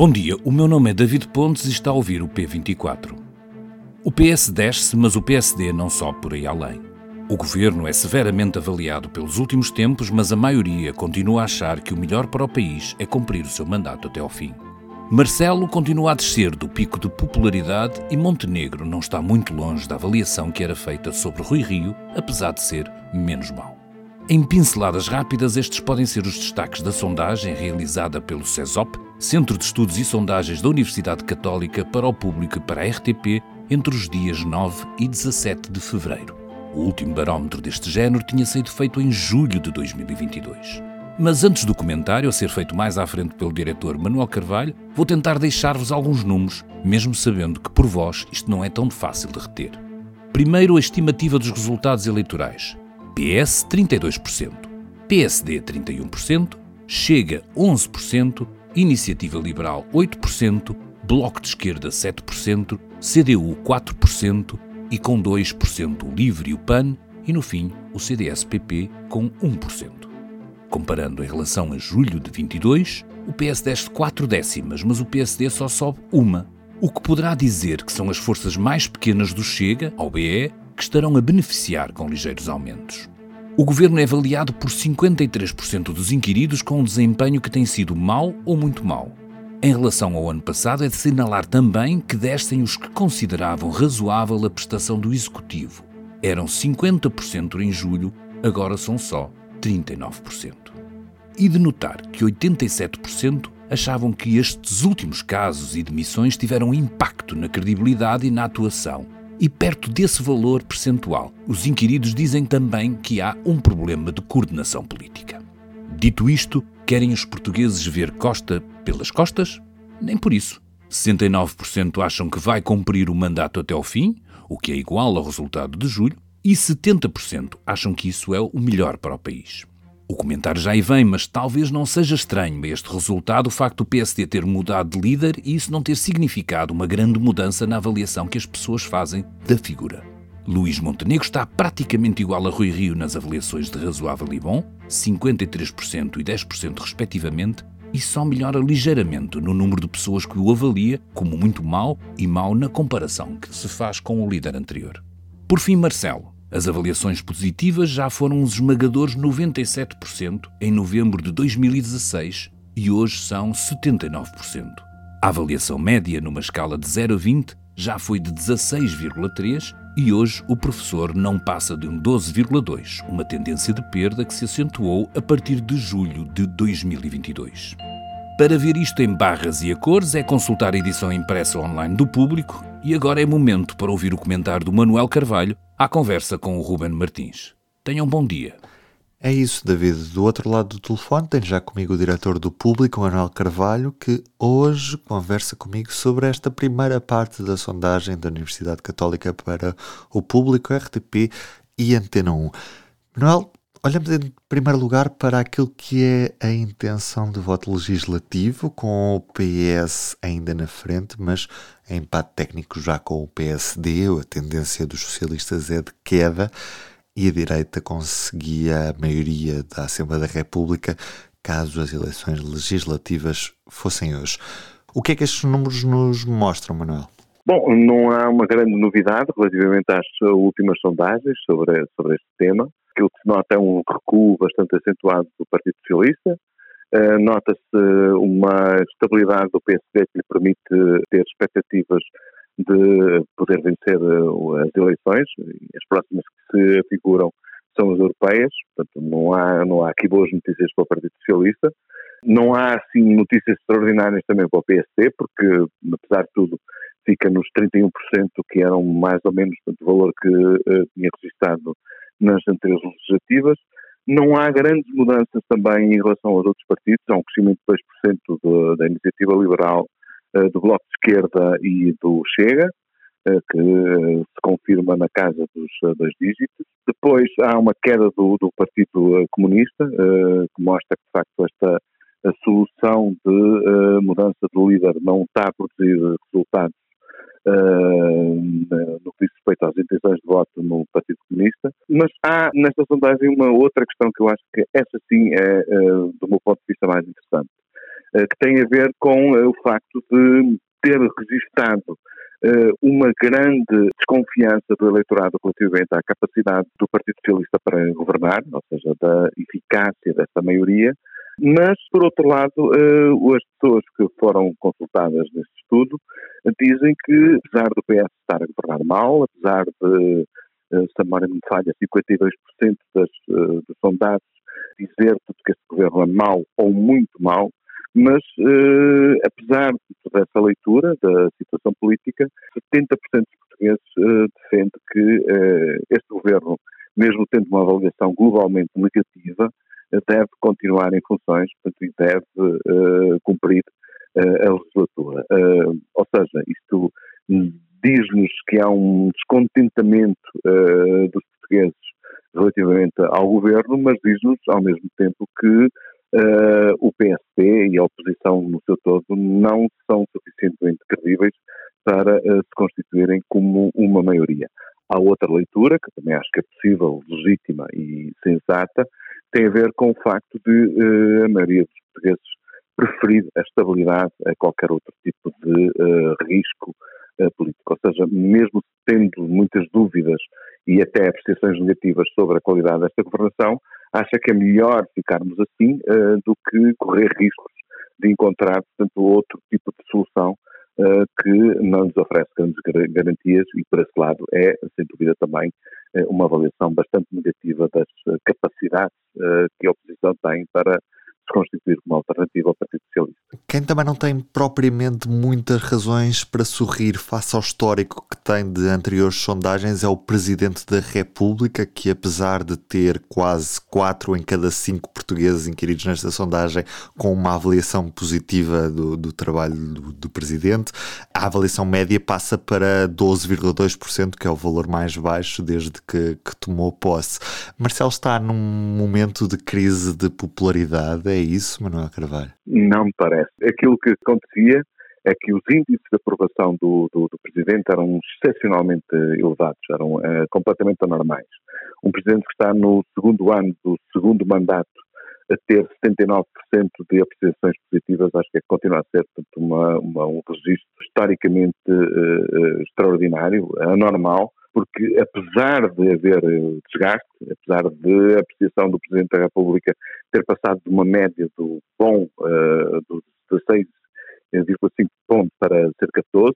Bom dia, o meu nome é David Pontes e está a ouvir o P24. O PS desce, mas o PSD não sobe por aí além. O governo é severamente avaliado pelos últimos tempos, mas a maioria continua a achar que o melhor para o país é cumprir o seu mandato até ao fim. Marcelo continua a descer do pico de popularidade e Montenegro não está muito longe da avaliação que era feita sobre Rui Rio, apesar de ser menos mau. Em pinceladas rápidas, estes podem ser os destaques da sondagem realizada pelo CESOP, Centro de Estudos e Sondagens da Universidade Católica, para o público e para a RTP, entre os dias 9 e 17 de fevereiro. O último barómetro deste género tinha sido feito em julho de 2022. Mas antes do comentário, a ser feito mais à frente pelo diretor Manuel Carvalho, vou tentar deixar-vos alguns números, mesmo sabendo que por vós isto não é tão fácil de reter. Primeiro, a estimativa dos resultados eleitorais. PS 32%, PSD 31%, Chega 11%, Iniciativa Liberal 8%, Bloco de Esquerda 7%, CDU 4% e com 2% o Livre e o PAN e no fim o CDS-PP com 1%. Comparando em relação a julho de 22, o PS desce 4 décimas, mas o PSD só sobe uma, o que poderá dizer que são as forças mais pequenas do Chega, ao BE, que estarão a beneficiar com ligeiros aumentos. O governo é avaliado por 53% dos inquiridos com um desempenho que tem sido mau ou muito mau. Em relação ao ano passado, é de assinalar também que descem os que consideravam razoável a prestação do executivo. Eram 50% em julho, agora são só 39%. E de notar que 87% achavam que estes últimos casos e demissões tiveram impacto na credibilidade e na atuação, e perto desse valor percentual, os inquiridos dizem também que há um problema de coordenação política. Dito isto, querem os portugueses ver Costa pelas costas? Nem por isso. 69% acham que vai cumprir o mandato até ao fim, o que é igual ao resultado de julho, e 70% acham que isso é o melhor para o país. O comentário já aí vem, mas talvez não seja estranho este resultado o facto do PSD ter mudado de líder e isso não ter significado uma grande mudança na avaliação que as pessoas fazem da figura. Luís Montenegro está praticamente igual a Rui Rio nas avaliações de razoável e bom, 53% e 10% respectivamente, e só melhora ligeiramente no número de pessoas que o avalia como muito mau e mau na comparação que se faz com o líder anterior. Por fim, Marcelo, as avaliações positivas já foram uns esmagadores 97% em novembro de 2016 e hoje são 79%. A avaliação média numa escala de 0 a 20 já foi de 16,3 e hoje o professor não passa de um 12,2, uma tendência de perda que se acentuou a partir de julho de 2022. Para ver isto em barras e a cores é consultar a edição impressa online do público e agora é momento para ouvir o comentário do Manuel Carvalho à conversa com o Ruben Martins. Tenham um bom dia. É isso, David. Do outro lado do telefone tenho já comigo o diretor do público, Manuel Carvalho, que hoje conversa comigo sobre esta primeira parte da sondagem da Universidade Católica para o público, RTP e Antena 1. Manuel, olhamos em primeiro lugar para aquilo que é a intenção de voto legislativo, com o PS ainda na frente, mas empate técnico já com o PSD, a tendência dos socialistas é de queda e a direita conseguia a maioria da Assembleia da República caso as eleições legislativas fossem hoje. O que é que estes números nos mostram, Manuel? Bom, não há uma grande novidade relativamente às últimas sondagens sobre, sobre este tema. Aquilo que se nota é um recuo bastante acentuado do Partido Socialista, Nota-se uma estabilidade do PSD que lhe permite ter expectativas de poder vencer uh, as eleições, as próximas que se figuram são as europeias, portanto não há, não há aqui boas notícias para o Partido Socialista. Não há, assim, notícias extraordinárias também para o PSD, porque, apesar de tudo, fica nos 31%, que eram mais ou menos o valor que uh, tinha registrado nas anteriores legislativas. Não há grandes mudanças também em relação aos outros partidos, há um crescimento de 2% de, da iniciativa liberal, uh, do Bloco de Esquerda e do Chega, uh, que se confirma na casa dos dois dígitos. Depois há uma queda do, do Partido Comunista, que mostra que de facto esta a solução de mudança de líder não está a produzir resultados no que diz respeito às intenções de voto no Partido Comunista, mas há nesta sondagem uma outra questão que eu acho que essa sim é, uh, do meu ponto de vista, mais interessante. que tem a ver com o facto de ter registado uma grande desconfiança do eleitorado relativamente à capacidade do Partido Socialista para governar, ou seja, da eficácia dessa maioria, mas, por outro lado, uh, as pessoas que foram consultadas neste estudo dizem que, apesar do PS estar a governar mal, apesar de, uh, se a memória me falha, 52% das, uh, dos sondados dizer que este governo é mau ou muito mau, mas, apesar de toda essa leitura da situação política, 70% dos portugueses uh, defende que este governo, mesmo tendo uma avaliação globalmente negativa, deve continuar em funções e deve cumprir a legislatura. ou seja, isto diz-nos que há um descontentamento dos portugueses relativamente ao governo, mas diz-nos ao mesmo tempo que uh, o PSD e a oposição no seu todo não são suficientemente credíveis para uh, se constituírem como uma maioria. Há outra leitura, que também acho que é possível, legítima e sensata, tem a ver com o facto de uh, a maioria dos portugueses preferir a estabilidade a qualquer outro tipo de risco político. Ou seja, mesmo tendo muitas dúvidas e até apreciações negativas sobre a qualidade desta governação, acha que é melhor ficarmos assim uh, do que correr riscos de encontrar, portanto, outro tipo de solução que não nos oferece grandes garantias e, por esse lado, é, sem dúvida, também uh, uma avaliação bastante negativa das capacidades que a oposição tem para se constituir como alternativa ao Partido Socialista. Quem também não tem propriamente muitas razões para sorrir face ao histórico que tem de anteriores sondagens é o Presidente da República, que apesar de ter quase 4 em cada 5 portugueses inquiridos nesta sondagem com uma avaliação positiva do, do trabalho do, do Presidente, a avaliação média passa para 12,2%, que é o valor mais baixo desde que, que tomou posse. Marcelo está num momento de crise de popularidade, é isso, Manuel Carvalho? Não me parece. Aquilo que acontecia é que os índices de aprovação do, do, do Presidente eram excepcionalmente elevados, eram uh, completamente anormais. Um Presidente que está no segundo ano do segundo mandato a ter 79% de apreciações positivas, acho que é, continua a ser portanto, uma, uma, um registro historicamente uh, extraordinário, anormal, porque apesar de haver desgaste, apesar de a apreciação do Presidente da República ter passado de uma média do bom uh, dos 16,5 pontos para cerca de 12,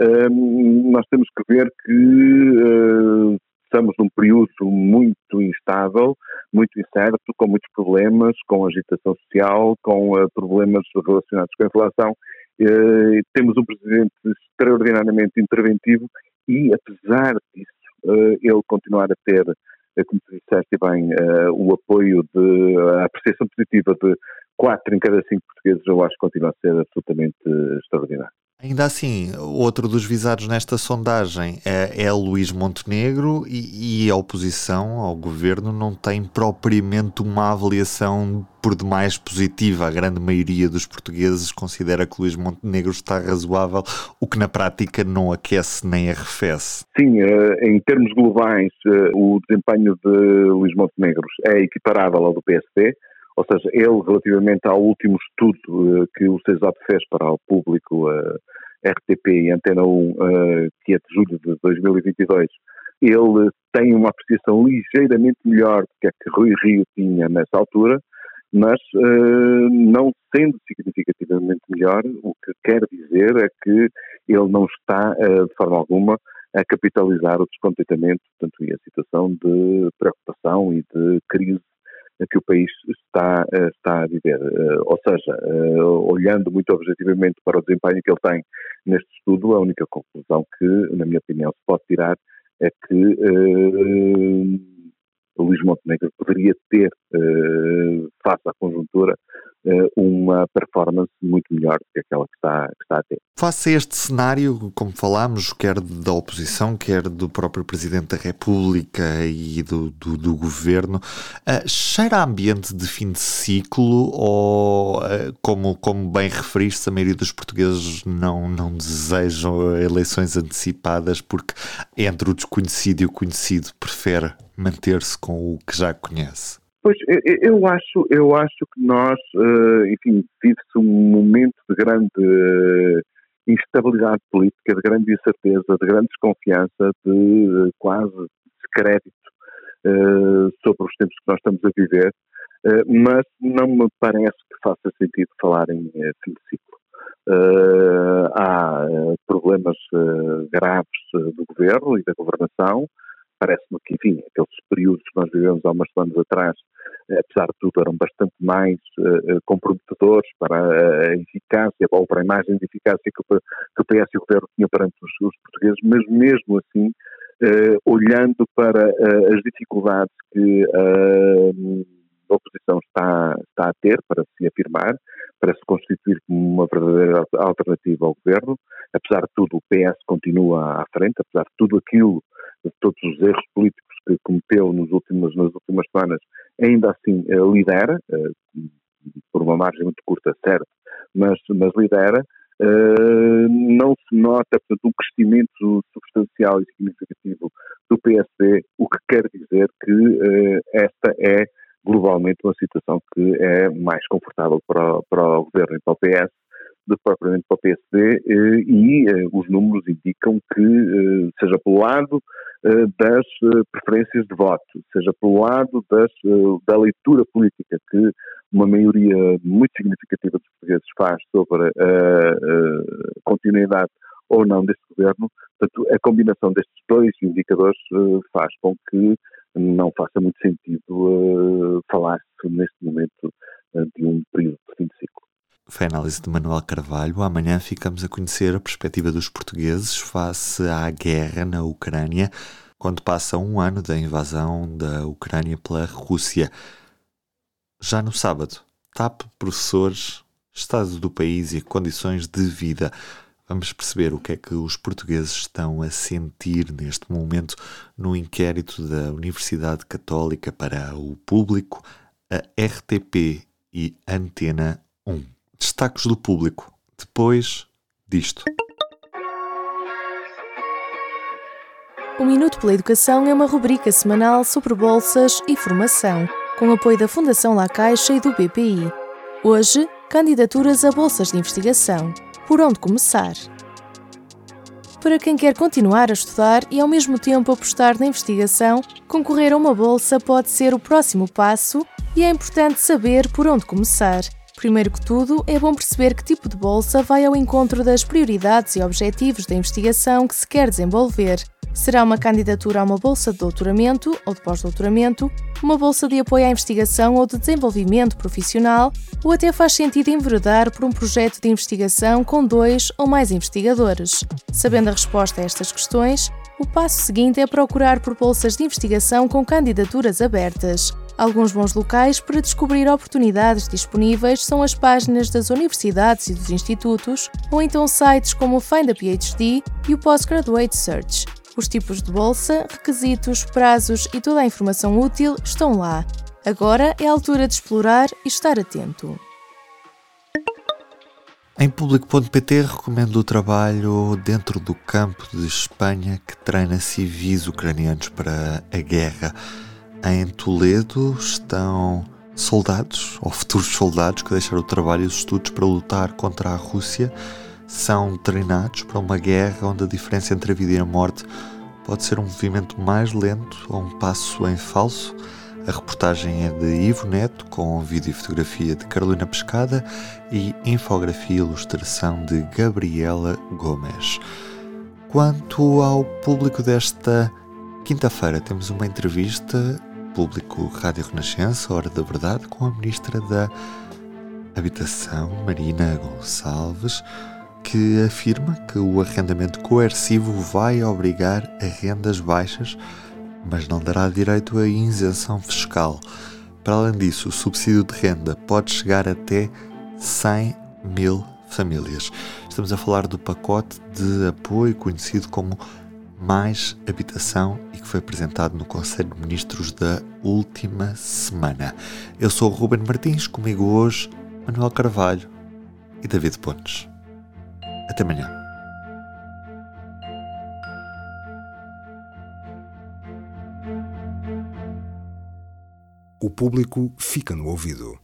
uh, nós temos que ver que uh, estamos num período muito instável, muito incerto, com muitos problemas, com agitação social, com problemas relacionados com a inflação. temos um Presidente extraordinariamente interventivo e, apesar disso, uh, ele continuar a ter, uh, como tu disseste bem, uh, o apoio de a apreciação positiva de 4 em cada 5 portugueses, eu acho que continua a ser absolutamente extraordinário. Ainda assim, outro dos visados nesta sondagem é, é Luís Montenegro e, e, a oposição ao governo não tem propriamente uma avaliação por demais positiva. A grande maioria dos portugueses considera que Luís Montenegro está razoável, o que na prática não aquece nem arrefece. Sim, eh, em termos globais, eh, o desempenho de Luís Montenegro é equiparável ao do PSD ou seja, ele, relativamente ao último estudo uh, que o CESAP fez para o público uh, eh, RTP e Antena 1, uh, eh, que é de julho de 2022, ele tem uma apreciação ligeiramente melhor do que a que Rui Rio tinha nessa altura, mas não sendo significativamente melhor, o que quer dizer é que ele não está, de forma alguma, a capitalizar o descontentamento, portanto, e a situação de preocupação e de crise que o país está, eh, está a viver. Eh, ou seja, eh, olhando muito objetivamente para o desempenho que ele tem neste estudo, a única conclusão que, na minha opinião, se pode tirar é que uh, Luís Montenegro poderia ter, uh, face à conjuntura, uma performance muito melhor do que aquela que está, que está a ter. Face a este cenário, como falámos, quer da oposição, quer do próprio Presidente da República e do, do, do Governo, uh, cheira ambiente de fim de ciclo ou, uh, como, como bem referiste, a maioria dos portugueses não, não desejam eleições antecipadas porque entre o desconhecido e o conhecido prefere manter-se com o que já conhece? Pois, eu acho, eu acho que nós, enfim, vive-se um momento de grande instabilidade política, de grande incerteza, de grande desconfiança, de quase descrédito sobre os tempos que nós estamos a viver, mas não me parece que faça sentido falar em fim de ciclo. Há problemas graves do governo e da governação. Parece-me que, enfim, aqueles períodos que nós vivemos há umas semanas atrás, apesar de tudo, eram bastante mais comprometedores para a eficácia ou para a imagem de eficácia que o, que o PS e o governo tinham perante os, os portugueses, mas mesmo assim, olhando para as dificuldades que a oposição está, está a ter para se afirmar, para se constituir como uma verdadeira alternativa ao governo. Apesar de tudo, o PS continua à frente, apesar de tudo aquilo, de todos os erros políticos que cometeu nos últimos, nas últimas semanas, ainda assim eh, lidera, eh, por uma margem muito curta, certo, mas, mas lidera. Uh, não se nota, portanto, um crescimento substancial e significativo do PSD, o que quer dizer que esta é globalmente uma situação que é mais confortável para, para o governo e para o PS do que propriamente para o PSD eh, e eh, os números indicam que, eh, seja pelo lado das preferências de voto, seja pelo lado das, da leitura política que uma maioria muito significativa dos portugueses faz sobre a, continuidade ou não deste governo, portanto, a combinação destes dois indicadores faz com que não faça muito sentido falar-se neste momento de um período de fim de ciclo. Foi a análise de Manuel Carvalho. Amanhã ficamos a conhecer a perspectiva dos portugueses face à guerra na Ucrânia, quando passa um ano da invasão da Ucrânia pela Rússia. Já no sábado, TAP, professores, estado do país e condições de vida. Vamos perceber o que é que os portugueses estão a sentir neste momento no inquérito da Universidade Católica para o Público, a RTP e Antena 1. Destaques do público, depois disto. O Minuto pela Educação é uma rubrica semanal sobre bolsas e formação, com apoio da Fundação La Caixa e do BPI. Hoje, candidaturas a bolsas de investigação. Por onde começar? Para quem quer continuar a estudar e ao mesmo tempo apostar na investigação, concorrer a uma bolsa pode ser o próximo passo e é importante saber por onde começar. Primeiro que tudo, é bom perceber que tipo de bolsa vai ao encontro das prioridades e objetivos da investigação que se quer desenvolver. Será uma candidatura a uma bolsa de doutoramento ou de pós-doutoramento, uma bolsa de apoio à investigação ou de desenvolvimento profissional, ou até faz sentido enveredar por um projeto de investigação com dois ou mais investigadores. Sabendo a resposta a estas questões, o passo seguinte é procurar por bolsas de investigação com candidaturas abertas. Alguns bons locais para descobrir oportunidades disponíveis são as páginas das universidades e dos institutos, ou então sites como o Find a PhD e o Postgraduate Search. Os tipos de bolsa, requisitos, prazos e toda a informação útil estão lá. Agora é a altura de explorar e estar atento. Em público.pt recomendo o trabalho dentro do campo de Espanha que treina civis ucranianos para a guerra. Em Toledo estão soldados, ou futuros soldados, que deixaram o trabalho e os estudos para lutar contra a Rússia são treinados para uma guerra onde a diferença entre a vida e a morte pode ser um movimento mais lento ou um passo em falso. A reportagem é de Ivo Neto, com vídeo e fotografia de Carolina Pescada e infografia e ilustração de Gabriela Gomes. Quanto ao público desta quinta-feira, temos uma entrevista, público Rádio Renascença, Hora da Verdade, com a Ministra da Habitação, Marina Gonçalves que afirma que o arrendamento coercivo vai obrigar a rendas baixas, mas não dará direito a isenção fiscal. Para além disso, o subsídio de renda pode chegar até 100 mil famílias. Estamos a falar do pacote de apoio conhecido como Mais Habitação e que foi apresentado no Conselho de Ministros da última semana. Eu sou o Ruben Martins, comigo hoje Manuel Carvalho e David Pontes. Até amanhã. O público fica no ouvido.